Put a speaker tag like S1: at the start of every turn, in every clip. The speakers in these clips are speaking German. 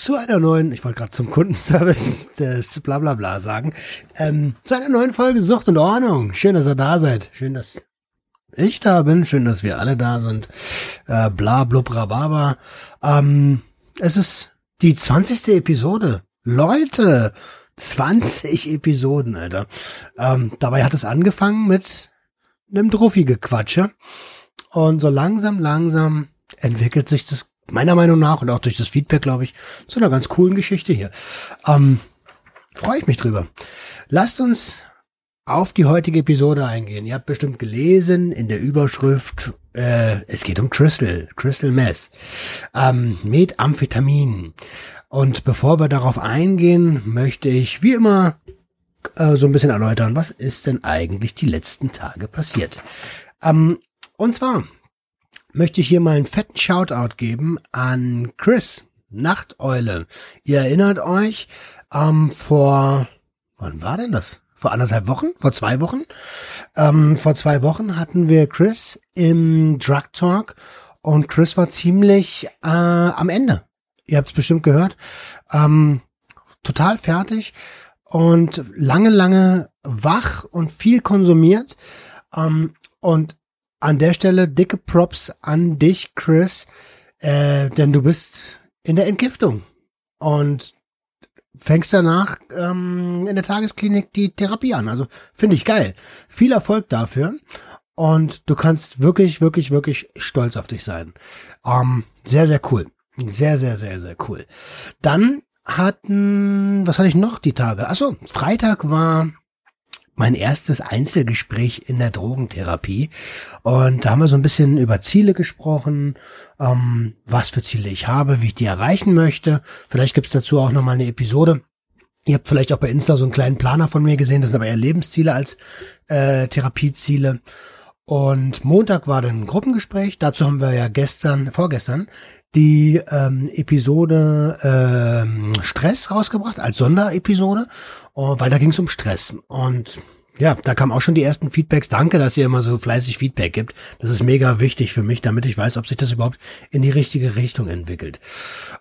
S1: zu einer neuen, ich wollte gerade zum Kundenservice des Blablabla sagen, ähm, zu einer neuen Folge Sucht und Ordnung. Schön, dass ihr da seid. Schön, dass ich da bin. Schön, dass wir alle da sind. Äh, bla, blub, rababa. Ähm, es ist die 20. Episode. Leute, 20 Episoden, Alter. Ähm, dabei hat es angefangen mit einem Druffi-Gequatsche. Und so langsam, langsam entwickelt sich das meiner Meinung nach und auch durch das Feedback, glaube ich, zu einer ganz coolen Geschichte hier. Ähm, Freue ich mich drüber. Lasst uns auf die heutige Episode eingehen. Ihr habt bestimmt gelesen in der Überschrift, äh, es geht um Crystal, Crystal Mess, ähm, Methamphetamin. Und bevor wir darauf eingehen, möchte ich wie immer äh, so ein bisschen erläutern, was ist denn eigentlich die letzten Tage passiert. Ähm, und zwar möchte ich hier mal einen fetten Shoutout geben an Chris, Nachteule. Ihr erinnert euch, ähm, vor, wann war denn das? Vor anderthalb Wochen? Vor zwei Wochen? Ähm, vor zwei Wochen hatten wir Chris im Drug Talk und Chris war ziemlich äh, am Ende. Ihr habt es bestimmt gehört. Ähm, total fertig und lange, lange wach und viel konsumiert. Ähm, und an der Stelle dicke Props an dich, Chris, äh, denn du bist in der Entgiftung und fängst danach ähm, in der Tagesklinik die Therapie an. Also finde ich geil. Viel Erfolg dafür. Und du kannst wirklich, wirklich, wirklich stolz auf dich sein. Ähm, sehr, sehr cool. Sehr, sehr, sehr, sehr cool. Dann hatten, was hatte ich noch die Tage? Achso, Freitag war mein erstes Einzelgespräch in der Drogentherapie. Und da haben wir so ein bisschen über Ziele gesprochen, ähm, was für Ziele ich habe, wie ich die erreichen möchte. Vielleicht gibt's dazu auch nochmal eine Episode. Ihr habt vielleicht auch bei Insta so einen kleinen Planer von mir gesehen. Das sind aber eher Lebensziele als äh, Therapieziele. Und Montag war dann ein Gruppengespräch. Dazu haben wir ja gestern, vorgestern, die ähm, Episode ähm, Stress rausgebracht als Sonderepisode, weil da ging es um Stress. Und ja, da kamen auch schon die ersten Feedbacks. Danke, dass ihr immer so fleißig Feedback gibt. Das ist mega wichtig für mich, damit ich weiß, ob sich das überhaupt in die richtige Richtung entwickelt.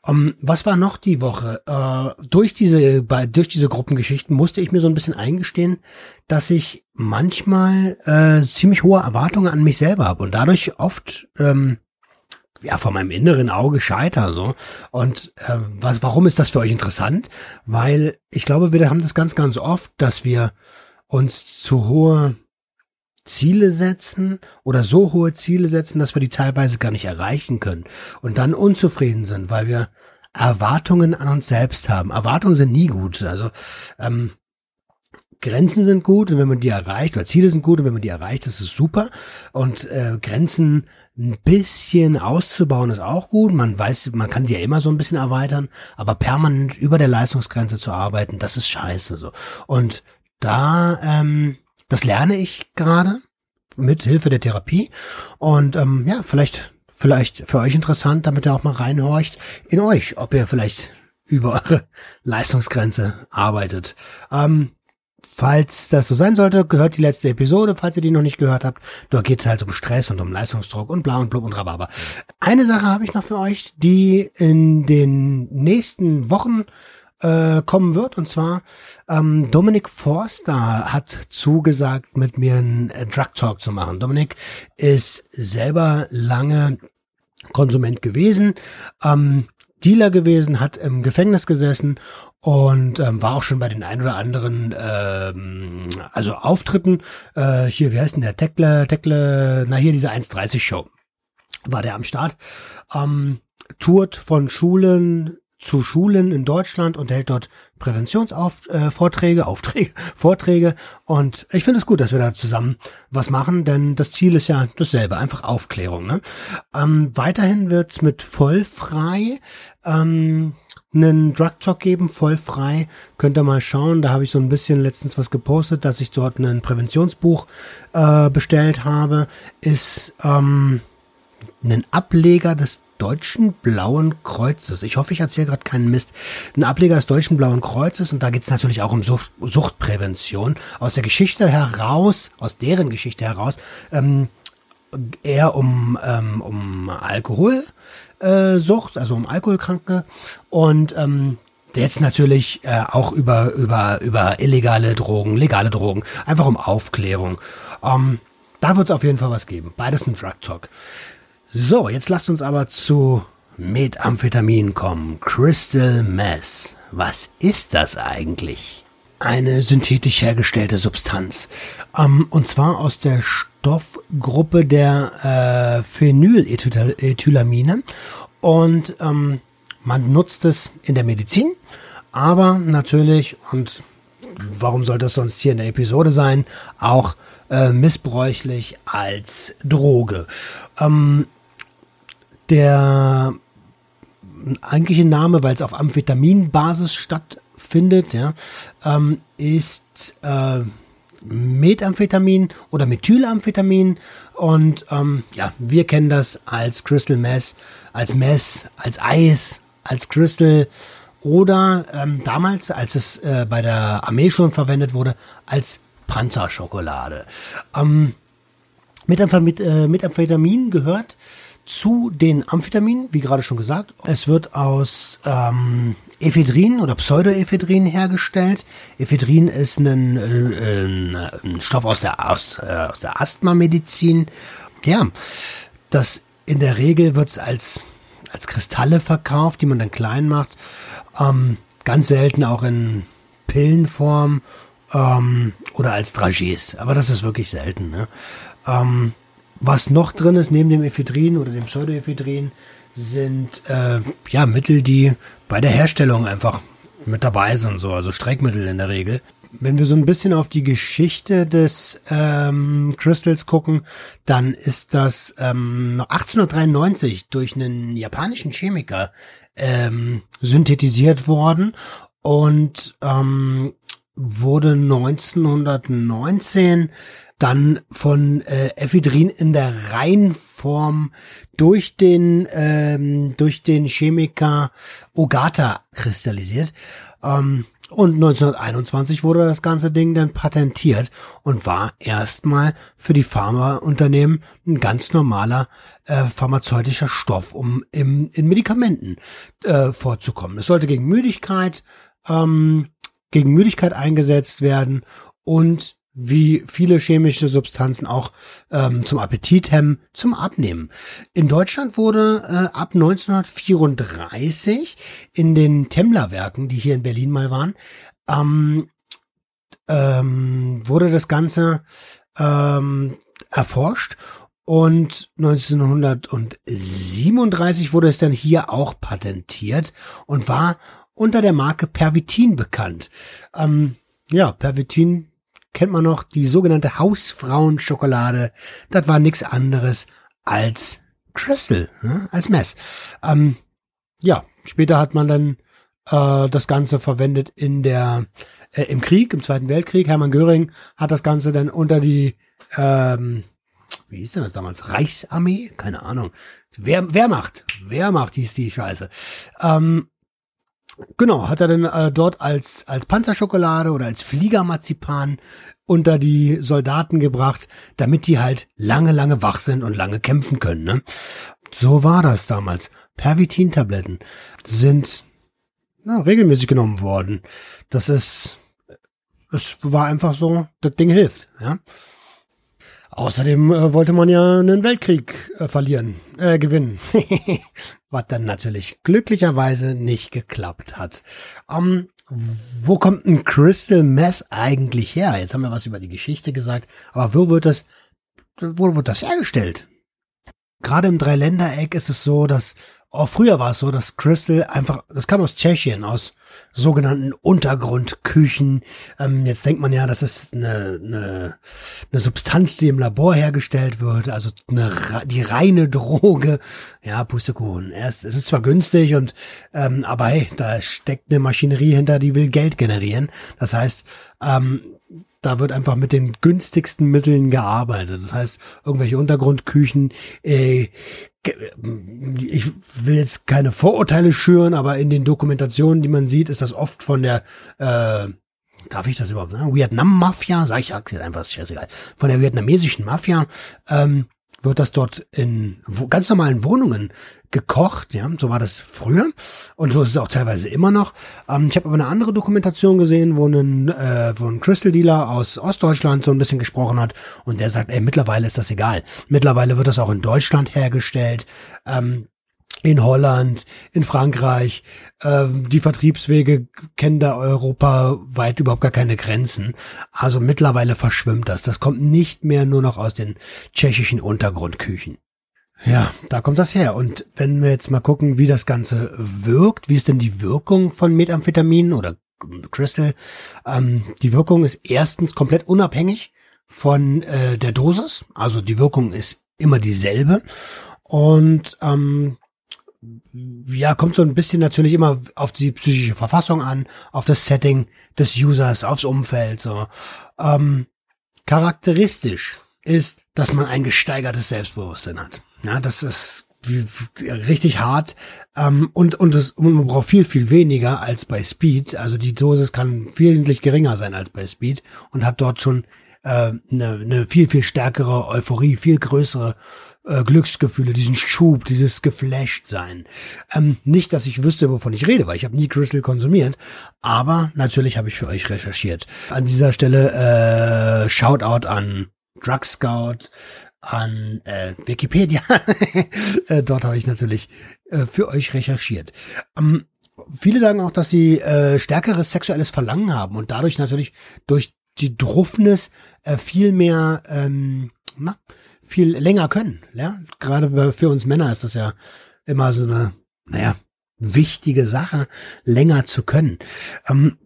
S1: Um, ähm, was war noch die Woche? Uh, durch diese, bei, durch diese Gruppengeschichten musste ich mir so ein bisschen eingestehen, dass ich manchmal äh, ziemlich hohe Erwartungen an mich selber habe und dadurch oft ähm, ja, von meinem inneren Auge scheiter so. Und äh, was, warum ist das für euch interessant? Weil ich glaube, wir haben das ganz, ganz oft, dass wir uns zu hohe Ziele setzen oder so hohe Ziele setzen, dass wir die teilweise gar nicht erreichen können und dann unzufrieden sind, weil wir Erwartungen an uns selbst haben. Erwartungen sind nie gut. Also ähm, Grenzen sind gut und wenn man die erreicht, oder Ziele sind gut und wenn man die erreicht, ist super. Und äh, Grenzen ein bisschen auszubauen ist auch gut. Man weiß, man kann die ja immer so ein bisschen erweitern, aber permanent über der Leistungsgrenze zu arbeiten, das ist scheiße so. Und da, ähm, das lerne ich gerade mit Hilfe der Therapie. Und ähm, ja, vielleicht, vielleicht für euch interessant, damit ihr auch mal reinhorcht in euch, ob ihr vielleicht über eure Leistungsgrenze arbeitet. Ähm, Falls das so sein sollte, gehört die letzte Episode, falls ihr die noch nicht gehört habt. Da geht es halt um Stress und um Leistungsdruck und bla und blub und Rhabarber. Eine Sache habe ich noch für euch, die in den nächsten Wochen äh, kommen wird. Und zwar ähm, Dominik Forster hat zugesagt, mit mir einen äh, Drug Talk zu machen. Dominik ist selber lange Konsument gewesen. Ähm, Dealer gewesen, hat im Gefängnis gesessen und ähm, war auch schon bei den ein oder anderen ähm, also Auftritten. Äh, hier, wie heißt denn der? Tekle, Tekle, na hier diese 1.30 Show war der am Start. Ähm, tourt von Schulen zu Schulen in Deutschland und hält dort Präventionsvorträge, äh, Aufträge, Vorträge. Und ich finde es gut, dass wir da zusammen was machen, denn das Ziel ist ja dasselbe, einfach Aufklärung. Ne? Ähm, weiterhin wird's mit Vollfrei ähm, einen Drug Talk geben, voll frei. Könnt ihr mal schauen. Da habe ich so ein bisschen letztens was gepostet, dass ich dort ein Präventionsbuch äh, bestellt habe. Ist ähm, ein Ableger des Deutschen Blauen Kreuzes. Ich hoffe, ich erzähle gerade keinen Mist. Ein Ableger des Deutschen Blauen Kreuzes und da geht es natürlich auch um Sucht, Suchtprävention. Aus der Geschichte heraus, aus deren Geschichte heraus, ähm, eher um, ähm, um Äh, also um Alkoholkranke und ähm, jetzt natürlich äh, auch über, über, über illegale Drogen, legale Drogen, einfach um Aufklärung. Ähm, da wird es auf jeden Fall was geben. Beides ein Drug Talk. So, jetzt lasst uns aber zu Methamphetamin kommen. Crystal Meth. Was ist das eigentlich? Eine synthetisch hergestellte Substanz. Ähm, und zwar aus der Stoffgruppe der äh, Phenylethylamine. Und ähm, man nutzt es in der Medizin, aber natürlich, und warum sollte das sonst hier in der Episode sein, auch äh, missbräuchlich als Droge. Ähm, der eigentliche Name, weil es auf Amphetaminbasis stattfindet, ja, ähm, ist äh, Methamphetamin oder Methylamphetamin und ähm, ja, wir kennen das als Crystal Mess, als Mess, als Eis, als Crystal oder ähm, damals, als es äh, bei der Armee schon verwendet wurde, als Panzerschokolade. Ähm, Methamphetamin äh, gehört zu den Amphetaminen, wie gerade schon gesagt. Es wird aus ähm, Ephedrin oder Pseudoephedrin hergestellt. Ephedrin ist ein, äh, ein Stoff aus der, aus, äh, aus der Asthma-Medizin. Ja, das in der Regel wird es als, als Kristalle verkauft, die man dann klein macht. Ähm, ganz selten auch in Pillenform ähm, oder als Dragees. Aber das ist wirklich selten. Ne? Ähm, was noch drin ist, neben dem Ephedrin oder dem Pseudoephedrin, sind äh, ja Mittel, die bei der Herstellung einfach mit dabei sind, so, also Streckmittel in der Regel. Wenn wir so ein bisschen auf die Geschichte des ähm, Crystals gucken, dann ist das ähm, 1893 durch einen japanischen Chemiker ähm, synthetisiert worden und ähm, wurde 1919 dann von äh, Ephedrin in der Reinform durch den ähm, durch den Chemiker Ogata kristallisiert. Ähm, und 1921 wurde das ganze Ding dann patentiert und war erstmal für die Pharmaunternehmen ein ganz normaler äh, pharmazeutischer Stoff, um im, in Medikamenten äh, vorzukommen. Es sollte gegen Müdigkeit, ähm, gegen Müdigkeit eingesetzt werden und wie viele chemische Substanzen auch ähm, zum Appetit hemmen, zum Abnehmen. In Deutschland wurde äh, ab 1934 in den Temmler-Werken, die hier in Berlin mal waren, ähm, ähm, wurde das Ganze ähm, erforscht und 1937 wurde es dann hier auch patentiert und war unter der Marke Pervitin bekannt. Ähm, ja, Pervitin kennt man noch die sogenannte Hausfrauenschokolade. Das war nichts anderes als Crystal, ne? als Mess. Ähm, ja, später hat man dann äh, das Ganze verwendet in der äh, im Krieg, im Zweiten Weltkrieg. Hermann Göring hat das Ganze dann unter die ähm, wie hieß denn das damals? Reichsarmee? Keine Ahnung. Wer, Wehrmacht. Wehrmacht hieß die Scheiße. Ähm, Genau, hat er dann äh, dort als, als Panzerschokolade oder als Fliegermarzipan unter die Soldaten gebracht, damit die halt lange, lange wach sind und lange kämpfen können. Ne? So war das damals. Pervitin-Tabletten sind ja, regelmäßig genommen worden. Das ist, es war einfach so, das Ding hilft. Ja. Außerdem äh, wollte man ja einen Weltkrieg äh, verlieren, äh, gewinnen. Was dann natürlich glücklicherweise nicht geklappt hat. Ähm, wo kommt ein Crystal Mess eigentlich her? Jetzt haben wir was über die Geschichte gesagt, aber wo wird das, wo wird das hergestellt? Gerade im Dreiländereck ist es so, dass Auch früher war es so, dass Crystal einfach, das kam aus Tschechien, aus sogenannten Untergrundküchen. Ähm, jetzt denkt man ja, das ist eine, eine, eine Substanz, die im Labor hergestellt wird, also eine, die reine Droge. Ja, Pustekuchen. Erst, es ist zwar günstig und, ähm, aber hey, da steckt eine Maschinerie hinter, die will Geld generieren. Das heißt, ähm, da wird einfach mit den günstigsten Mitteln gearbeitet. Das heißt, irgendwelche Untergrundküchen, äh, ich will jetzt keine Vorurteile schüren, aber in den Dokumentationen, die man sieht, ist das oft von der, äh, darf ich das überhaupt sagen? Vietnam-Mafia, sag ich jetzt einfach, scheißegal, von der vietnamesischen Mafia, ähm, wird das dort in ganz normalen Wohnungen gekocht, ja, so war das früher und so ist es auch teilweise immer noch. Ähm, ich habe aber eine andere Dokumentation gesehen, wo ein, äh, wo ein Crystal Dealer aus Ostdeutschland so ein bisschen gesprochen hat und der sagt, ey, mittlerweile ist das egal. Mittlerweile wird das auch in Deutschland hergestellt. Ähm, in Holland, in Frankreich. Ähm, die Vertriebswege kennen da europaweit überhaupt gar keine Grenzen. Also mittlerweile verschwimmt das. Das kommt nicht mehr nur noch aus den tschechischen Untergrundküchen. Ja, da kommt das her. Und wenn wir jetzt mal gucken, wie das Ganze wirkt, wie ist denn die Wirkung von Methamphetamin oder Crystal? Ähm, die Wirkung ist erstens komplett unabhängig von äh, der Dosis. Also die Wirkung ist immer dieselbe. Und ähm, ja, kommt so ein bisschen natürlich immer auf die psychische Verfassung an, auf das Setting des Users, aufs Umfeld, so. Ähm, charakteristisch ist, dass man ein gesteigertes Selbstbewusstsein hat. Ja, das ist richtig hart ähm, und und, es, und man braucht viel viel weniger als bei Speed. Also die Dosis kann wesentlich geringer sein als bei Speed und hat dort schon äh, eine, eine viel viel stärkere Euphorie, viel größere äh, Glücksgefühle, diesen Schub, dieses geflasht sein. Ähm, nicht, dass ich wüsste, wovon ich rede, weil ich habe nie Crystal konsumiert, aber natürlich habe ich für euch recherchiert. An dieser Stelle äh, Shoutout an Drug Scout, an äh, Wikipedia. äh, dort habe ich natürlich äh, für euch recherchiert. Ähm, viele sagen auch, dass sie äh, stärkeres sexuelles Verlangen haben und dadurch natürlich durch die Druffness äh, viel mehr ähm, na, viel länger können. Ja? Gerade für uns Männer ist das ja immer so eine, naja, wichtige Sache, länger zu können. Ähm,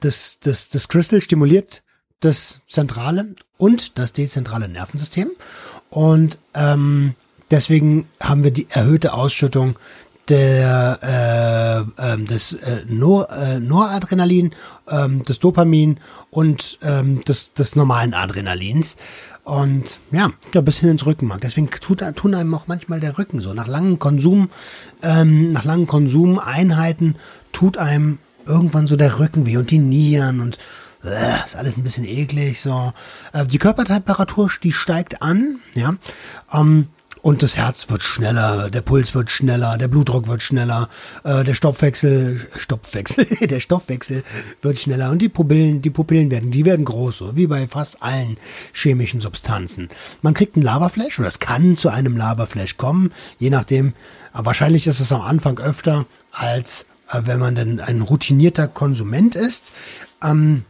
S1: das, das, das Crystal stimuliert das zentrale und das dezentrale Nervensystem und ähm, deswegen haben wir die erhöhte Ausschüttung der äh, äh, des äh, Nor, äh, Noradrenalin, ähm, des Dopamin und ähm, des, des normalen Adrenalins. Und ja, ja, bis hin ins Rückenmark. Deswegen tut, tun einem auch manchmal der Rücken so. Nach langen Konsum, ähm, nach langen Konsumeinheiten tut einem irgendwann so der Rücken weh und die Nieren und äh, ist alles ein bisschen eklig. So, äh, die Körpertemperatur, die steigt an, ja. Ähm, und das Herz wird schneller, der Puls wird schneller, der Blutdruck wird schneller, äh, der Stoffwechsel, Stoffwechsel, der Stoffwechsel wird schneller und die Pupillen, die Pupillen werden, die werden groß, so wie bei fast allen chemischen Substanzen. Man kriegt ein Laberflash oder es kann zu einem Laberflash kommen, je nachdem. Aber wahrscheinlich ist es am Anfang öfter als äh, wenn man denn ein routinierter Konsument ist. Ähm,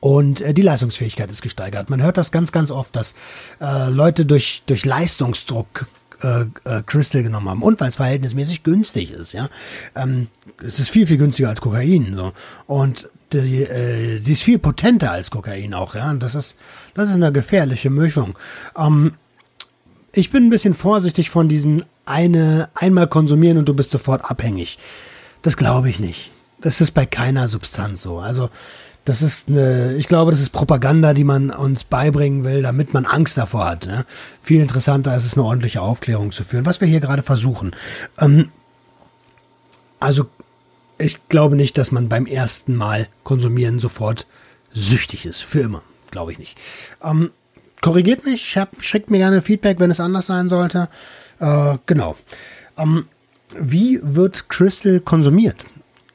S1: und äh, die Leistungsfähigkeit ist gesteigert. Man hört das ganz, ganz oft, dass äh, Leute durch, durch Leistungsdruck äh, äh, Crystal genommen haben und weil es verhältnismäßig günstig ist, ja. Ähm, es ist viel, viel günstiger als Kokain. So. Und die, äh, sie ist viel potenter als Kokain auch, ja. Und das ist, das ist eine gefährliche Mischung. Ähm, ich bin ein bisschen vorsichtig von diesem eine einmal konsumieren und du bist sofort abhängig. Das glaube ich nicht. Das ist bei keiner Substanz so. Also das ist eine, ich glaube, das ist Propaganda, die man uns beibringen will, damit man Angst davor hat. Ne? Viel interessanter ist es, eine ordentliche Aufklärung zu führen, was wir hier gerade versuchen. Ähm, also, ich glaube nicht, dass man beim ersten Mal konsumieren sofort süchtig ist. Für immer. Glaube ich nicht. Ähm, korrigiert mich, hab, schickt mir gerne Feedback, wenn es anders sein sollte. Äh, genau. Ähm, wie wird Crystal konsumiert?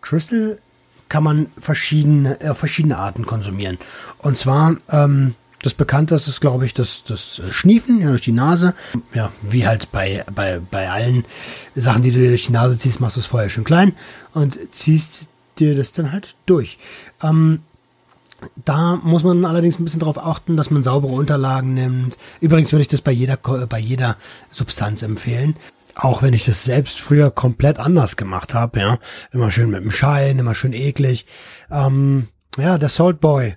S1: Crystal kann man verschiedene, äh, verschiedene Arten konsumieren. Und zwar, ähm, das bekannteste ist, glaube ich, das, das Schniefen ja, durch die Nase. Ja, wie halt bei, bei, bei allen Sachen, die du dir durch die Nase ziehst, machst du es vorher schön klein und ziehst dir das dann halt durch. Ähm, da muss man allerdings ein bisschen darauf achten, dass man saubere Unterlagen nimmt. Übrigens würde ich das bei jeder, bei jeder Substanz empfehlen. Auch wenn ich das selbst früher komplett anders gemacht habe, ja, immer schön mit dem Schein, immer schön eklig. Ähm, ja, der Salt Boy,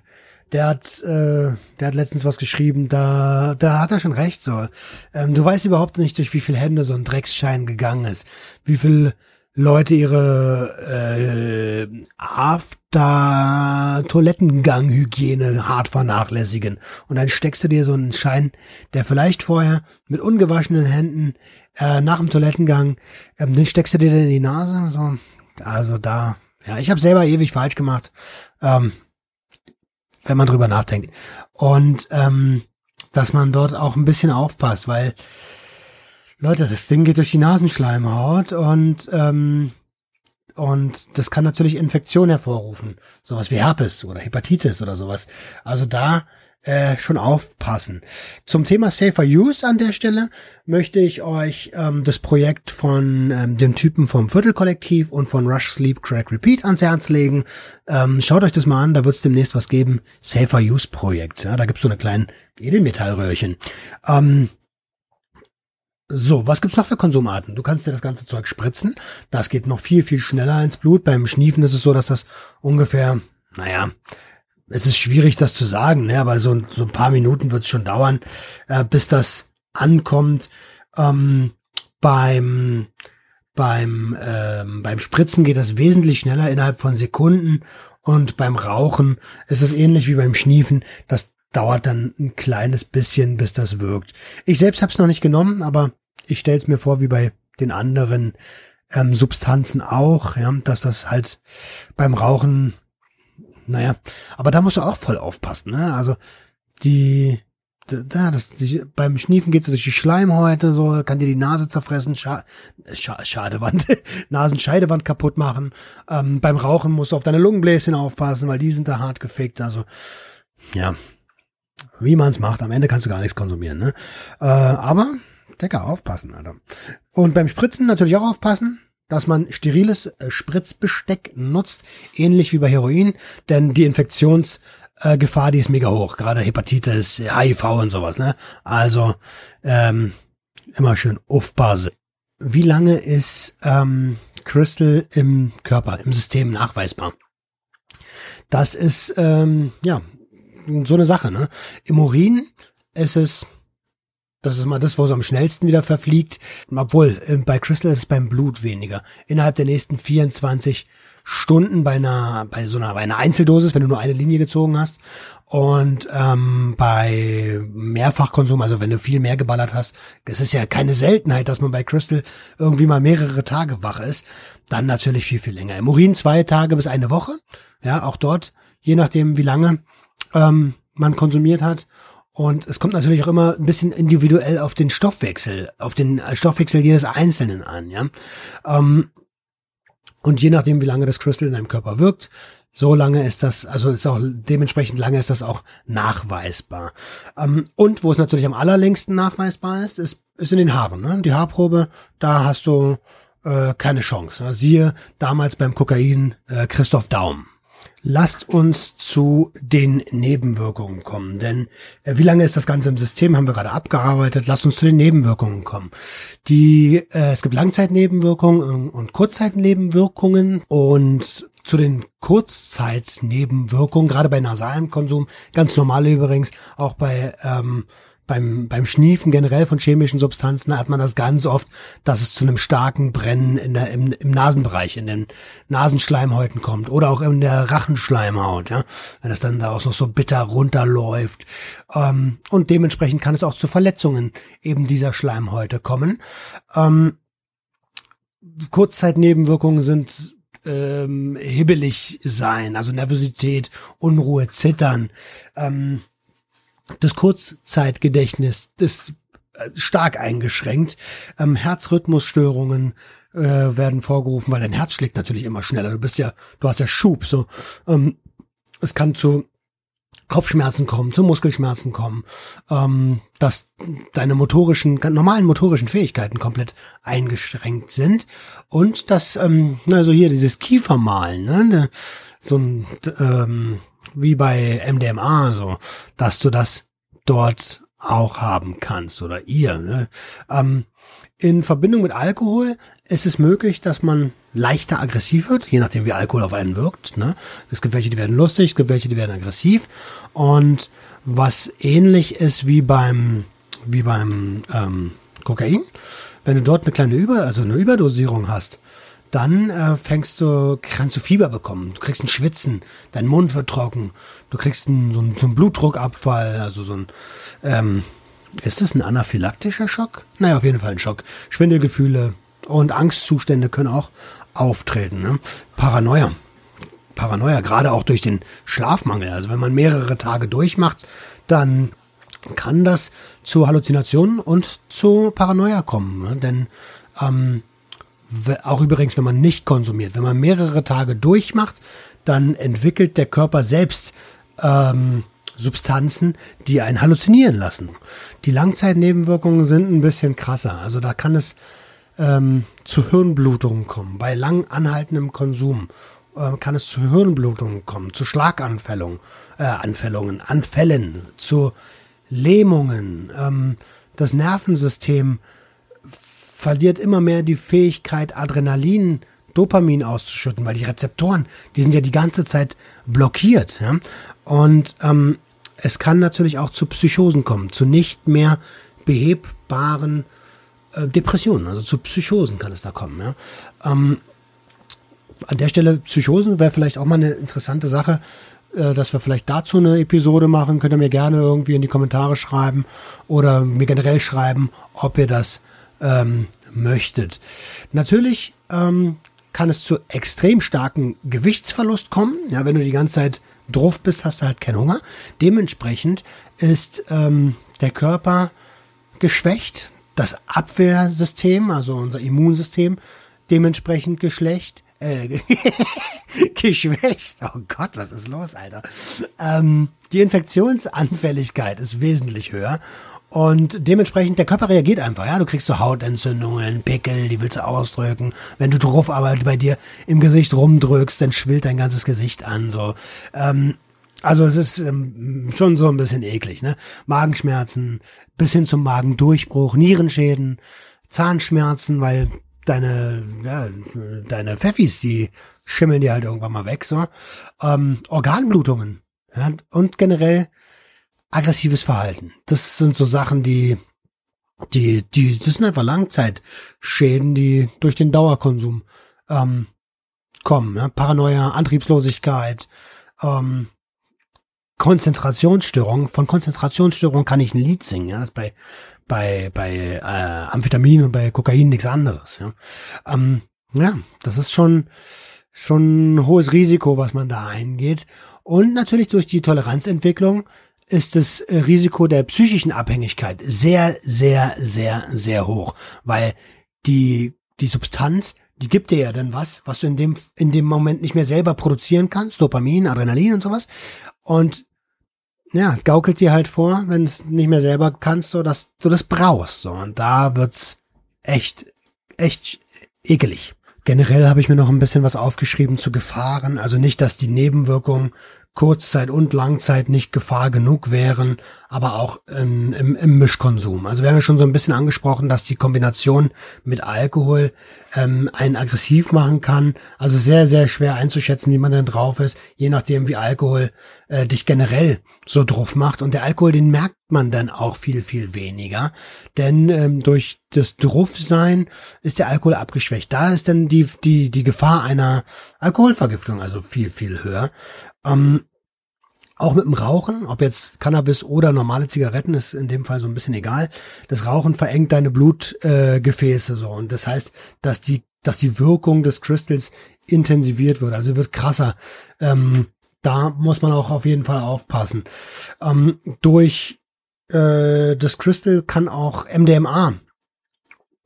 S1: der hat, äh, der hat letztens was geschrieben, da, da hat er schon recht, so. Ähm, du weißt überhaupt nicht, durch wie viele Hände so ein Drecksschein gegangen ist, wie viel Leute ihre äh, After-Toilettengang-Hygiene hart vernachlässigen. Und dann steckst du dir so einen Schein, der vielleicht vorher mit ungewaschenen Händen äh, nach dem Toilettengang, ähm, den steckst du dir dann in die Nase. So. Also da, ja, ich habe selber ewig falsch gemacht, ähm, wenn man drüber nachdenkt. Und ähm, dass man dort auch ein bisschen aufpasst, weil Leute, das Ding geht durch die Nasenschleimhaut und ähm, und das kann natürlich Infektion hervorrufen, sowas wie Herpes oder Hepatitis oder sowas. Also da äh, schon aufpassen. Zum Thema Safer Use an der Stelle möchte ich euch ähm, das Projekt von ähm, dem Typen vom Viertelkollektiv und von Rush Sleep Crack Repeat ans Herz legen. Ähm, schaut euch das mal an, da wird es demnächst was geben. Safer Use Projekt. Ja, da gibt's so eine kleinen Edelmetallröhrchen. Ähm, so, was gibt's noch für Konsumarten? Du kannst dir das ganze Zeug spritzen. Das geht noch viel, viel schneller ins Blut. Beim Schniefen ist es so, dass das ungefähr, naja, es ist schwierig, das zu sagen, ne? aber so, so ein paar Minuten wird es schon dauern, äh, bis das ankommt. Ähm, beim beim ähm, beim Spritzen geht das wesentlich schneller innerhalb von Sekunden und beim Rauchen ist es ähnlich wie beim Schniefen. Das dauert dann ein kleines bisschen, bis das wirkt. Ich selbst habe es noch nicht genommen, aber ich stelle es mir vor, wie bei den anderen ähm, Substanzen auch, ja, dass das halt beim Rauchen, naja, aber da musst du auch voll aufpassen, ne? Also die, da, das, die, beim Schniefen geht's durch die Schleimhäute, so, kann dir die Nase zerfressen, Scha Scha Schadewand, Nasenscheidewand kaputt machen. Ähm, beim Rauchen musst du auf deine Lungenbläschen aufpassen, weil die sind da hart gefickt. Also, ja, wie man es macht. Am Ende kannst du gar nichts konsumieren. Ne? Äh, aber, Decker, aufpassen, Alter. Und beim Spritzen natürlich auch aufpassen, dass man steriles äh, Spritzbesteck nutzt, ähnlich wie bei Heroin, denn die Infektionsgefahr, äh, die ist mega hoch, gerade Hepatitis, HIV und sowas. Ne? Also ähm, immer schön aufpassen. Wie lange ist ähm, Crystal im Körper, im System nachweisbar? Das ist ähm, ja so eine Sache, ne? Im Urin ist es, das ist mal das, wo es am schnellsten wieder verfliegt. Obwohl, äh, bei Crystal ist es beim Blut weniger. Innerhalb der nächsten 24 Stunden bei einer, bei so einer, bei einer Einzeldosis, wenn du nur eine Linie gezogen hast. Und ähm, bei Mehrfachkonsum, also wenn du viel mehr geballert hast, es ist ja keine Seltenheit, dass man bei Crystal irgendwie mal mehrere Tage wach ist, dann natürlich viel, viel länger. Im Urin zwei Tage bis eine Woche. Ja, auch dort, je nachdem wie lange ähm, man konsumiert hat. Und es kommt natürlich auch immer ein bisschen individuell auf den Stoffwechsel, auf den Stoffwechsel jedes Einzelnen an, ja. Ähm, und je nachdem, wie lange das Crystal in deinem Körper wirkt, so lange ist das, also ist auch dementsprechend lange ist das auch nachweisbar. Ähm, und wo es natürlich am allerlängsten nachweisbar ist, ist, ist in den Haaren. Ne? Die Haarprobe, da hast du äh, keine Chance. Siehe damals beim Kokain äh, Christoph Daum. Lasst uns zu den Nebenwirkungen kommen, denn äh, wie lange ist das Ganze im System, haben wir gerade abgearbeitet. Lasst uns zu den Nebenwirkungen kommen. Die, äh, es gibt Langzeitnebenwirkungen und Kurzzeitnebenwirkungen und zu den Kurzzeitnebenwirkungen, gerade bei nasalem Konsum, ganz normal übrigens, auch bei ähm, beim, beim Schniefen generell von chemischen Substanzen hat man das ganz oft, dass es zu einem starken Brennen in der, im, im Nasenbereich, in den Nasenschleimhäuten kommt oder auch in der Rachenschleimhaut, ja, wenn es dann daraus noch so bitter runterläuft. Ähm, und dementsprechend kann es auch zu Verletzungen eben dieser Schleimhäute kommen. Ähm, Kurzzeitnebenwirkungen sind ähm, hibbelig sein, also Nervosität, Unruhe, Zittern. Ähm, das Kurzzeitgedächtnis ist äh, stark eingeschränkt. Ähm, Herzrhythmusstörungen äh, werden vorgerufen, weil dein Herz schlägt natürlich immer schneller. Du bist ja, du hast ja Schub. So, ähm, es kann zu Kopfschmerzen kommen, zu Muskelschmerzen kommen, ähm, dass deine motorischen, normalen motorischen Fähigkeiten komplett eingeschränkt sind und dass, ähm, also hier dieses Kiefermalen, ne, so ein ähm, wie bei MDMA, so, dass du das dort auch haben kannst oder ihr. Ne? Ähm, In Verbindung mit Alkohol ist es möglich, dass man leichter aggressiv wird, je nachdem wie Alkohol auf einen wirkt. Ne? Es gibt welche, die werden lustig, es gibt welche, die werden aggressiv. Und was ähnlich ist wie beim, wie beim ähm, Kokain, wenn du dort eine kleine Über, also eine Überdosierung hast, dann äh, fängst du, kannst du Fieber bekommen, du kriegst ein Schwitzen, dein Mund wird trocken, du kriegst einen, so, einen, so einen Blutdruckabfall, also so ein, ähm, ist das ein anaphylaktischer Schock? Naja, auf jeden Fall ein Schock. Schwindelgefühle und Angstzustände können auch auftreten. Ne? Paranoia. Paranoia, gerade auch durch den Schlafmangel. Also wenn man mehrere Tage durchmacht, dann kann das zu Halluzinationen und zu Paranoia kommen. Ne? Denn ähm, auch übrigens, wenn man nicht konsumiert, wenn man mehrere Tage durchmacht, dann entwickelt der Körper selbst ähm, Substanzen, die einen halluzinieren lassen. Die Langzeitnebenwirkungen sind ein bisschen krasser. Also da kann es ähm, zu Hirnblutungen kommen. Bei lang anhaltendem Konsum äh, kann es zu Hirnblutungen kommen, zu Schlaganfällungen, äh, Anfällungen, Anfällen, zu Lähmungen. Ähm, das Nervensystem verliert immer mehr die Fähigkeit, Adrenalin, Dopamin auszuschütten, weil die Rezeptoren, die sind ja die ganze Zeit blockiert. Ja? Und ähm, es kann natürlich auch zu Psychosen kommen, zu nicht mehr behebbaren äh, Depressionen, also zu Psychosen kann es da kommen. Ja? Ähm, an der Stelle Psychosen wäre vielleicht auch mal eine interessante Sache, äh, dass wir vielleicht dazu eine Episode machen. Könnt ihr mir gerne irgendwie in die Kommentare schreiben oder mir generell schreiben, ob ihr das ähm, möchtet. Natürlich ähm, kann es zu extrem starken Gewichtsverlust kommen. Ja, wenn du die ganze Zeit drauf bist, hast du halt keinen Hunger. Dementsprechend ist ähm, der Körper geschwächt, das Abwehrsystem, also unser Immunsystem, dementsprechend geschlecht, äh, geschwächt. Oh Gott, was ist los, Alter? Ähm, die Infektionsanfälligkeit ist wesentlich höher und dementsprechend, der Körper reagiert einfach, ja. Du kriegst so Hautentzündungen, Pickel, die willst du ausdrücken. Wenn du drauf aber bei dir im Gesicht rumdrückst, dann schwillt dein ganzes Gesicht an, so. Ähm, also es ist ähm, schon so ein bisschen eklig, ne? Magenschmerzen, bis hin zum Magendurchbruch, Nierenschäden, Zahnschmerzen, weil deine, ja, deine Pfeffis, die schimmeln dir halt irgendwann mal weg, so. Ähm, Organblutungen, ja, und generell aggressives Verhalten. Das sind so Sachen, die, die, die, das sind einfach Langzeitschäden, die durch den Dauerkonsum ähm, kommen. Ne? Paranoia, Antriebslosigkeit, ähm, Konzentrationsstörung. Von Konzentrationsstörung kann ich ein Lied singen. Ja? Das ist bei bei bei äh, Amphetamin und bei Kokain nichts anderes. Ja? Ähm, ja, das ist schon schon ein hohes Risiko, was man da eingeht. Und natürlich durch die Toleranzentwicklung ist das Risiko der psychischen Abhängigkeit sehr, sehr, sehr, sehr hoch, weil die, die Substanz, die gibt dir ja dann was, was du in dem, in dem Moment nicht mehr selber produzieren kannst, Dopamin, Adrenalin und sowas. Und ja, gaukelt dir halt vor, wenn es nicht mehr selber kannst, so dass du das brauchst. So. Und da wird's echt, echt ekelig. Generell habe ich mir noch ein bisschen was aufgeschrieben zu Gefahren. Also nicht, dass die Nebenwirkungen Kurzzeit und Langzeit nicht Gefahr genug wären, aber auch im, im, im Mischkonsum. Also wir haben ja schon so ein bisschen angesprochen, dass die Kombination mit Alkohol ähm, einen aggressiv machen kann. Also sehr, sehr schwer einzuschätzen, wie man denn drauf ist, je nachdem, wie Alkohol äh, dich generell so drauf macht. Und der Alkohol, den merkt man dann auch viel, viel weniger. Denn ähm, durch das Druffsein ist der Alkohol abgeschwächt. Da ist dann die, die, die Gefahr einer Alkoholvergiftung also viel, viel höher. Ähm, auch mit dem Rauchen, ob jetzt Cannabis oder normale Zigaretten, ist in dem Fall so ein bisschen egal. Das Rauchen verengt deine Blutgefäße äh, so und das heißt, dass die, dass die Wirkung des Crystals intensiviert wird, also wird krasser. Ähm, da muss man auch auf jeden Fall aufpassen. Ähm, durch äh, das Crystal kann auch MDMA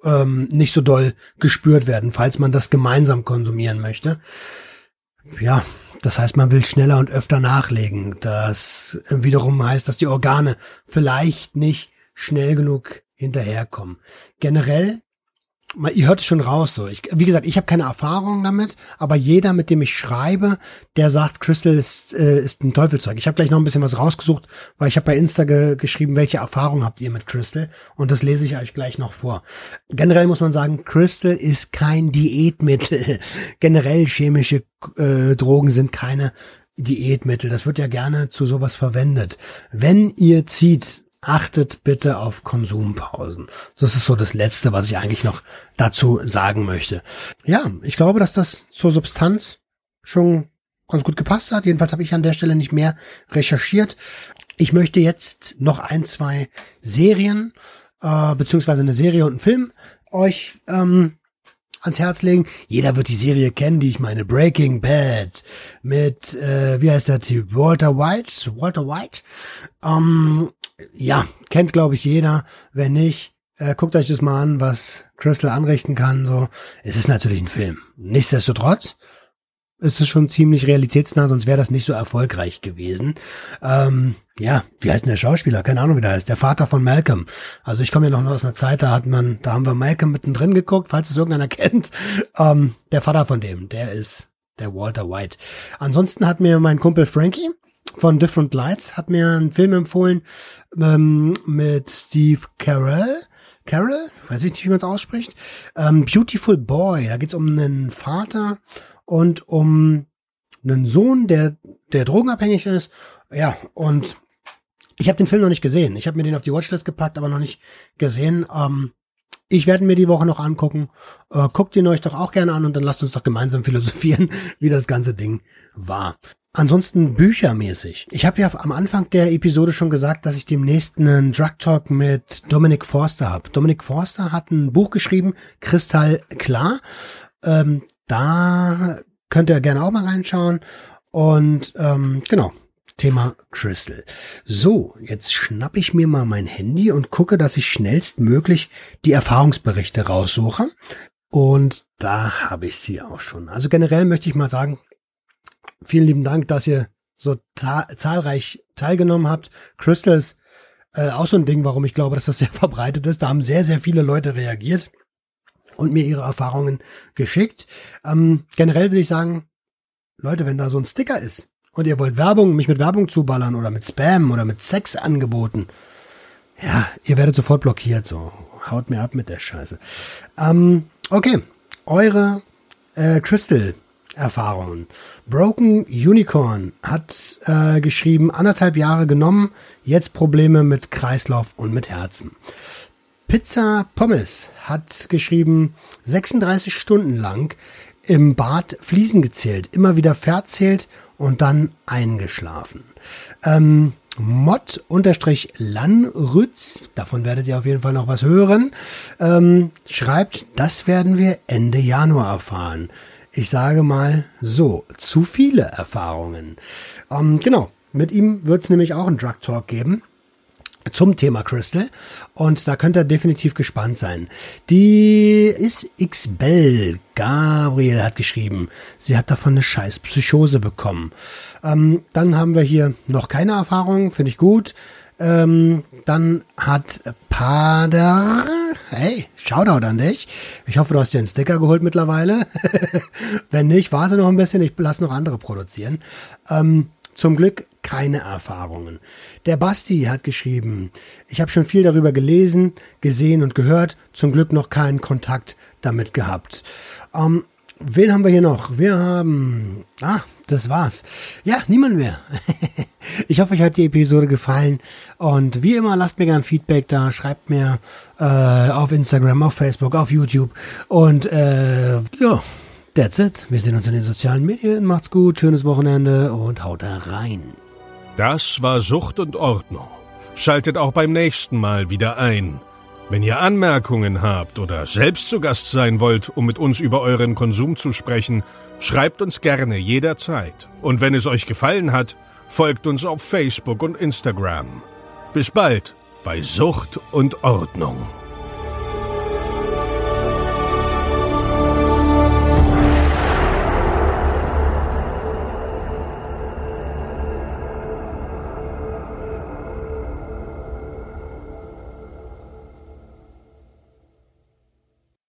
S1: ähm, nicht so doll gespürt werden, falls man das gemeinsam konsumieren möchte. Ja, das heißt, man will schneller und öfter nachlegen. Das wiederum heißt, dass die Organe vielleicht nicht schnell genug hinterherkommen. Generell ihr hört es schon raus so. Ich, wie gesagt, ich habe keine Erfahrung damit, aber jeder, mit dem ich schreibe, der sagt, Crystal ist, äh, ist ein Teufelzeug. Ich habe gleich noch ein bisschen was rausgesucht, weil ich habe bei Insta ge geschrieben, welche Erfahrung habt ihr mit Crystal und das lese ich euch gleich noch vor. Generell muss man sagen, Crystal ist kein Diätmittel. Generell chemische äh, Drogen sind keine Diätmittel. Das wird ja gerne zu sowas verwendet. Wenn ihr zieht, achtet bitte auf Konsumpausen. Das ist so das Letzte, was ich eigentlich noch dazu sagen möchte. Ja, ich glaube, dass das zur Substanz schon ganz gut gepasst hat. Jedenfalls habe ich an der Stelle nicht mehr recherchiert. Ich möchte jetzt noch ein, zwei Serien, äh, beziehungsweise eine Serie und einen Film euch ähm, ans Herz legen. Jeder wird die Serie kennen, die ich meine, Breaking Bad mit, äh, wie heißt der Typ, Walter White, Walter White. Ähm, ja, kennt glaube ich jeder. Wenn nicht, äh, guckt euch das mal an, was Crystal anrichten kann. So, es ist natürlich ein Film. Nichtsdestotrotz ist es schon ziemlich realitätsnah, sonst wäre das nicht so erfolgreich gewesen. Ähm, ja, wie heißt denn der Schauspieler? Keine Ahnung, wie der heißt. Der Vater von Malcolm. Also ich komme ja noch aus einer Zeit, da hat man, da haben wir Malcolm mittendrin geguckt, falls es irgendeiner kennt. Ähm, der Vater von dem, der ist der Walter White. Ansonsten hat mir mein Kumpel Frankie von Different Lights hat mir einen Film empfohlen ähm, mit Steve Carell. Carell, weiß ich nicht, wie man es ausspricht. Ähm, Beautiful Boy, da geht's um einen Vater und um einen Sohn, der, der drogenabhängig ist. Ja, und ich habe den Film noch nicht gesehen. Ich habe mir den auf die Watchlist gepackt, aber noch nicht gesehen. Ähm, ich werde mir die Woche noch angucken. Äh, guckt ihn euch doch auch gerne an und dann lasst uns doch gemeinsam philosophieren, wie das ganze Ding war. Ansonsten büchermäßig. Ich habe ja am Anfang der Episode schon gesagt, dass ich demnächst einen Drug Talk mit Dominic Forster habe. Dominic Forster hat ein Buch geschrieben, Kristall klar. Ähm, da könnt ihr gerne auch mal reinschauen. Und ähm, genau, Thema Crystal. So, jetzt schnapp ich mir mal mein Handy und gucke, dass ich schnellstmöglich die Erfahrungsberichte raussuche. Und da habe ich sie auch schon. Also generell möchte ich mal sagen, vielen lieben Dank, dass ihr so zahlreich teilgenommen habt. Crystal ist äh, auch so ein Ding, warum ich glaube, dass das sehr verbreitet ist. Da haben sehr, sehr viele Leute reagiert und mir ihre Erfahrungen geschickt. Ähm, generell will ich sagen, Leute, wenn da so ein Sticker ist und ihr wollt Werbung, mich mit Werbung zuballern oder mit Spam oder mit Sexangeboten, ja, ihr werdet sofort blockiert. So, haut mir ab mit der Scheiße. Ähm, okay, eure äh, Crystal Erfahrungen. Broken Unicorn hat äh, geschrieben, anderthalb Jahre genommen, jetzt Probleme mit Kreislauf und mit Herzen. Pizza Pommes hat geschrieben, 36 Stunden lang im Bad Fliesen gezählt, immer wieder verzählt und dann eingeschlafen. Ähm, Mod-Lanrütz, davon werdet ihr auf jeden Fall noch was hören, ähm, schreibt, das werden wir Ende Januar erfahren. Ich sage mal so, zu viele Erfahrungen. Ähm, genau, mit ihm wird es nämlich auch einen Drug Talk geben zum Thema Crystal und da könnt ihr definitiv gespannt sein. Die ist Xbel. Gabriel hat geschrieben, sie hat davon eine scheiß Psychose bekommen. Ähm, dann haben wir hier noch keine Erfahrung, finde ich gut. Ähm, dann hat Pader, hey, Shoutout an dich. Ich hoffe, du hast dir einen Sticker geholt mittlerweile. Wenn nicht, warte noch ein bisschen, ich lasse noch andere produzieren. Ähm, zum Glück keine Erfahrungen. Der Basti hat geschrieben, ich habe schon viel darüber gelesen, gesehen und gehört, zum Glück noch keinen Kontakt damit gehabt. Ähm, wen haben wir hier noch? Wir haben, ah, das war's. Ja, niemand mehr. ich hoffe, euch hat die Episode gefallen und wie immer lasst mir gern Feedback da, schreibt mir äh, auf Instagram, auf Facebook, auf YouTube und äh, ja, That's it. Wir sehen uns in den sozialen Medien. Macht's gut, schönes Wochenende und haut da rein.
S2: Das war Sucht und Ordnung. Schaltet auch beim nächsten Mal wieder ein. Wenn ihr Anmerkungen habt oder selbst zu Gast sein wollt, um mit uns über euren Konsum zu sprechen, schreibt uns gerne jederzeit. Und wenn es euch gefallen hat, folgt uns auf Facebook und Instagram. Bis bald bei Sucht und Ordnung.